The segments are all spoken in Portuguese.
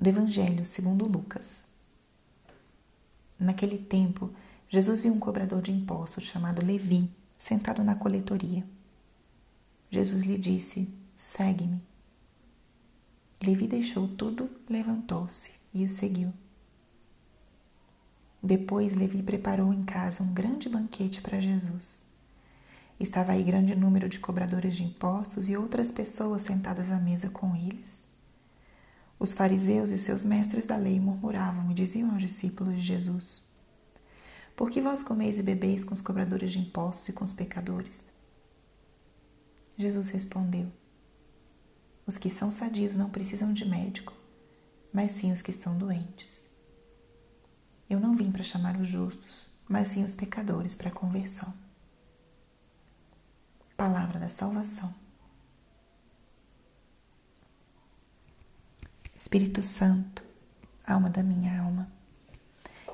do Evangelho segundo Lucas. Naquele tempo, Jesus viu um cobrador de impostos chamado Levi sentado na coletoria. Jesus lhe disse: Segue-me. Levi deixou tudo, levantou-se e o seguiu. Depois Levi preparou em casa um grande banquete para Jesus. Estava aí grande número de cobradores de impostos e outras pessoas sentadas à mesa com eles. Os fariseus e seus mestres da lei murmuravam e diziam aos discípulos de Jesus: Por que vós comeis e bebeis com os cobradores de impostos e com os pecadores? Jesus respondeu: Os que são sadios não precisam de médico, mas sim os que estão doentes. Eu não vim para chamar os justos, mas sim os pecadores para a conversão. Palavra da salvação. Espírito Santo, alma da minha alma,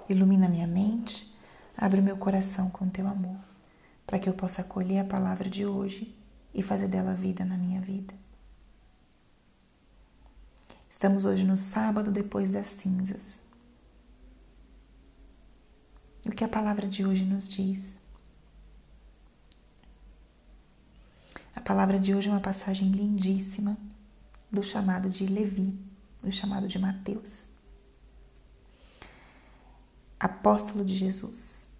ilumina minha mente, abre meu coração com teu amor, para que eu possa acolher a palavra de hoje e fazer dela vida na minha vida. Estamos hoje no sábado depois das cinzas. o que a palavra de hoje nos diz? A palavra de hoje é uma passagem lindíssima do chamado de Levi, do chamado de Mateus. Apóstolo de Jesus.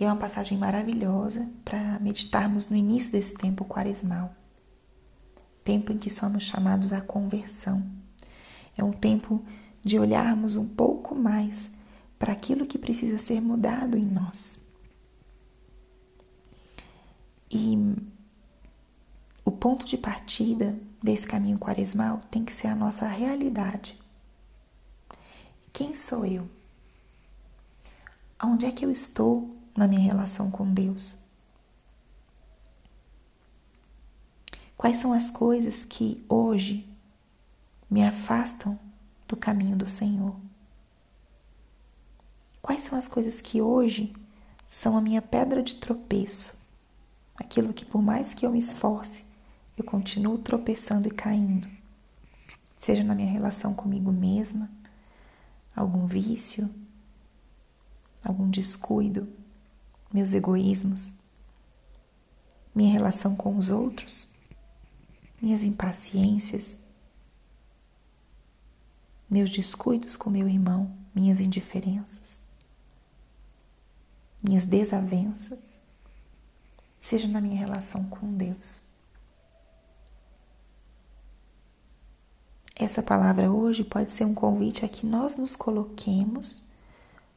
E é uma passagem maravilhosa para meditarmos no início desse tempo quaresmal. Tempo em que somos chamados à conversão. É um tempo de olharmos um pouco mais para aquilo que precisa ser mudado em nós. E ponto de partida desse caminho quaresmal tem que ser a nossa realidade. Quem sou eu? Onde é que eu estou na minha relação com Deus? Quais são as coisas que hoje me afastam do caminho do Senhor? Quais são as coisas que hoje são a minha pedra de tropeço? Aquilo que, por mais que eu me esforce, eu continuo tropeçando e caindo. Seja na minha relação comigo mesma, algum vício, algum descuido, meus egoísmos, minha relação com os outros, minhas impaciências, meus descuidos com meu irmão, minhas indiferenças minhas desavenças, seja na minha relação com Deus. Essa palavra hoje pode ser um convite a que nós nos coloquemos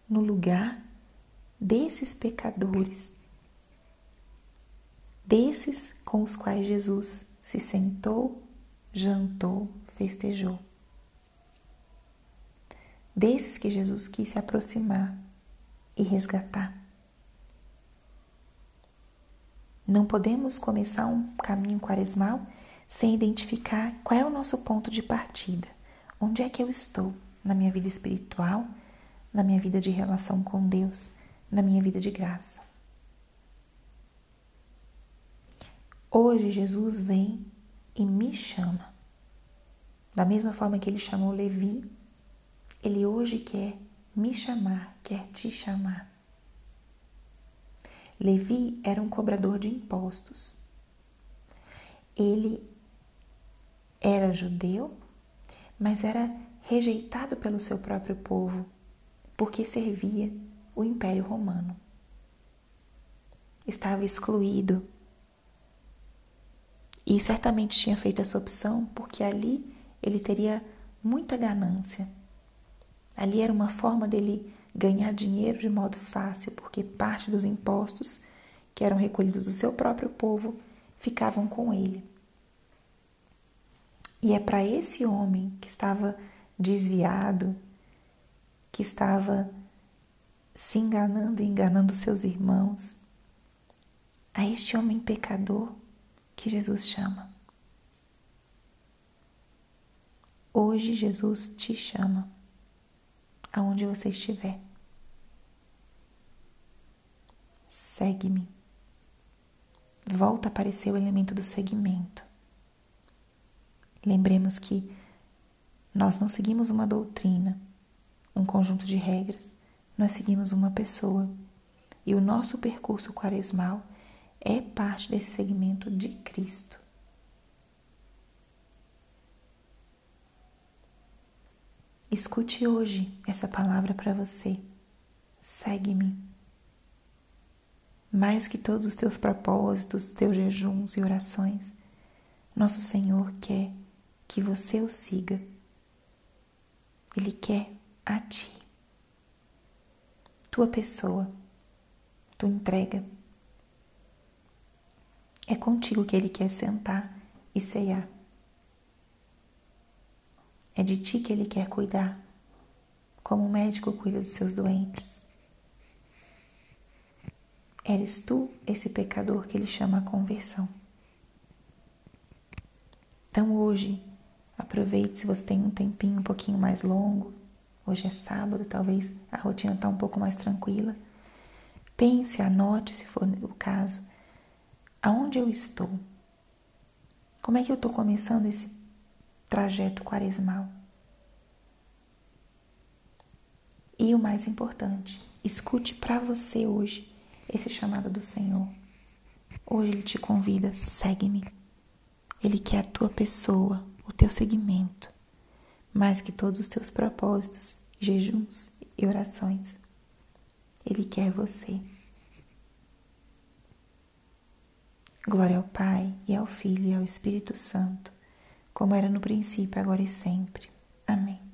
no lugar desses pecadores, desses com os quais Jesus se sentou, jantou, festejou, desses que Jesus quis se aproximar e resgatar. Não podemos começar um caminho quaresmal sem identificar qual é o nosso ponto de partida. Onde é que eu estou na minha vida espiritual, na minha vida de relação com Deus, na minha vida de graça. Hoje Jesus vem e me chama. Da mesma forma que ele chamou Levi, ele hoje quer me chamar, quer te chamar. Levi era um cobrador de impostos. Ele era judeu, mas era rejeitado pelo seu próprio povo, porque servia o Império Romano. Estava excluído. E certamente tinha feito essa opção porque ali ele teria muita ganância. Ali era uma forma dele ganhar dinheiro de modo fácil, porque parte dos impostos que eram recolhidos do seu próprio povo ficavam com ele. E é para esse homem que estava desviado, que estava se enganando e enganando seus irmãos, a este homem pecador que Jesus chama. Hoje Jesus te chama, aonde você estiver. Segue-me. Volta a aparecer o elemento do segmento. Lembremos que Nós não seguimos uma doutrina, um conjunto de regras, nós seguimos uma pessoa. E o nosso percurso quaresmal é parte desse segmento de Cristo. Escute hoje essa palavra para você. Segue-me. Mais que todos os teus propósitos, teus jejuns e orações, nosso Senhor quer que você o siga. Ele quer a ti, tua pessoa, tua entrega. É contigo que Ele quer sentar e ceiar. É de ti que Ele quer cuidar, como o médico cuida dos seus doentes. Eres tu esse pecador que Ele chama a conversão. Então hoje, aproveite se você tem um tempinho um pouquinho mais longo. Hoje é sábado, talvez a rotina está um pouco mais tranquila. Pense, anote, se for o caso, aonde eu estou. Como é que eu estou começando esse trajeto quaresmal. E o mais importante, escute para você hoje esse chamado do Senhor. Hoje Ele te convida, segue-me. Ele quer a tua pessoa, o teu seguimento, mais que todos os teus propósitos, jejuns e orações. Ele quer você. Glória ao Pai, e ao Filho, e ao Espírito Santo como era no princípio, agora e sempre. Amém.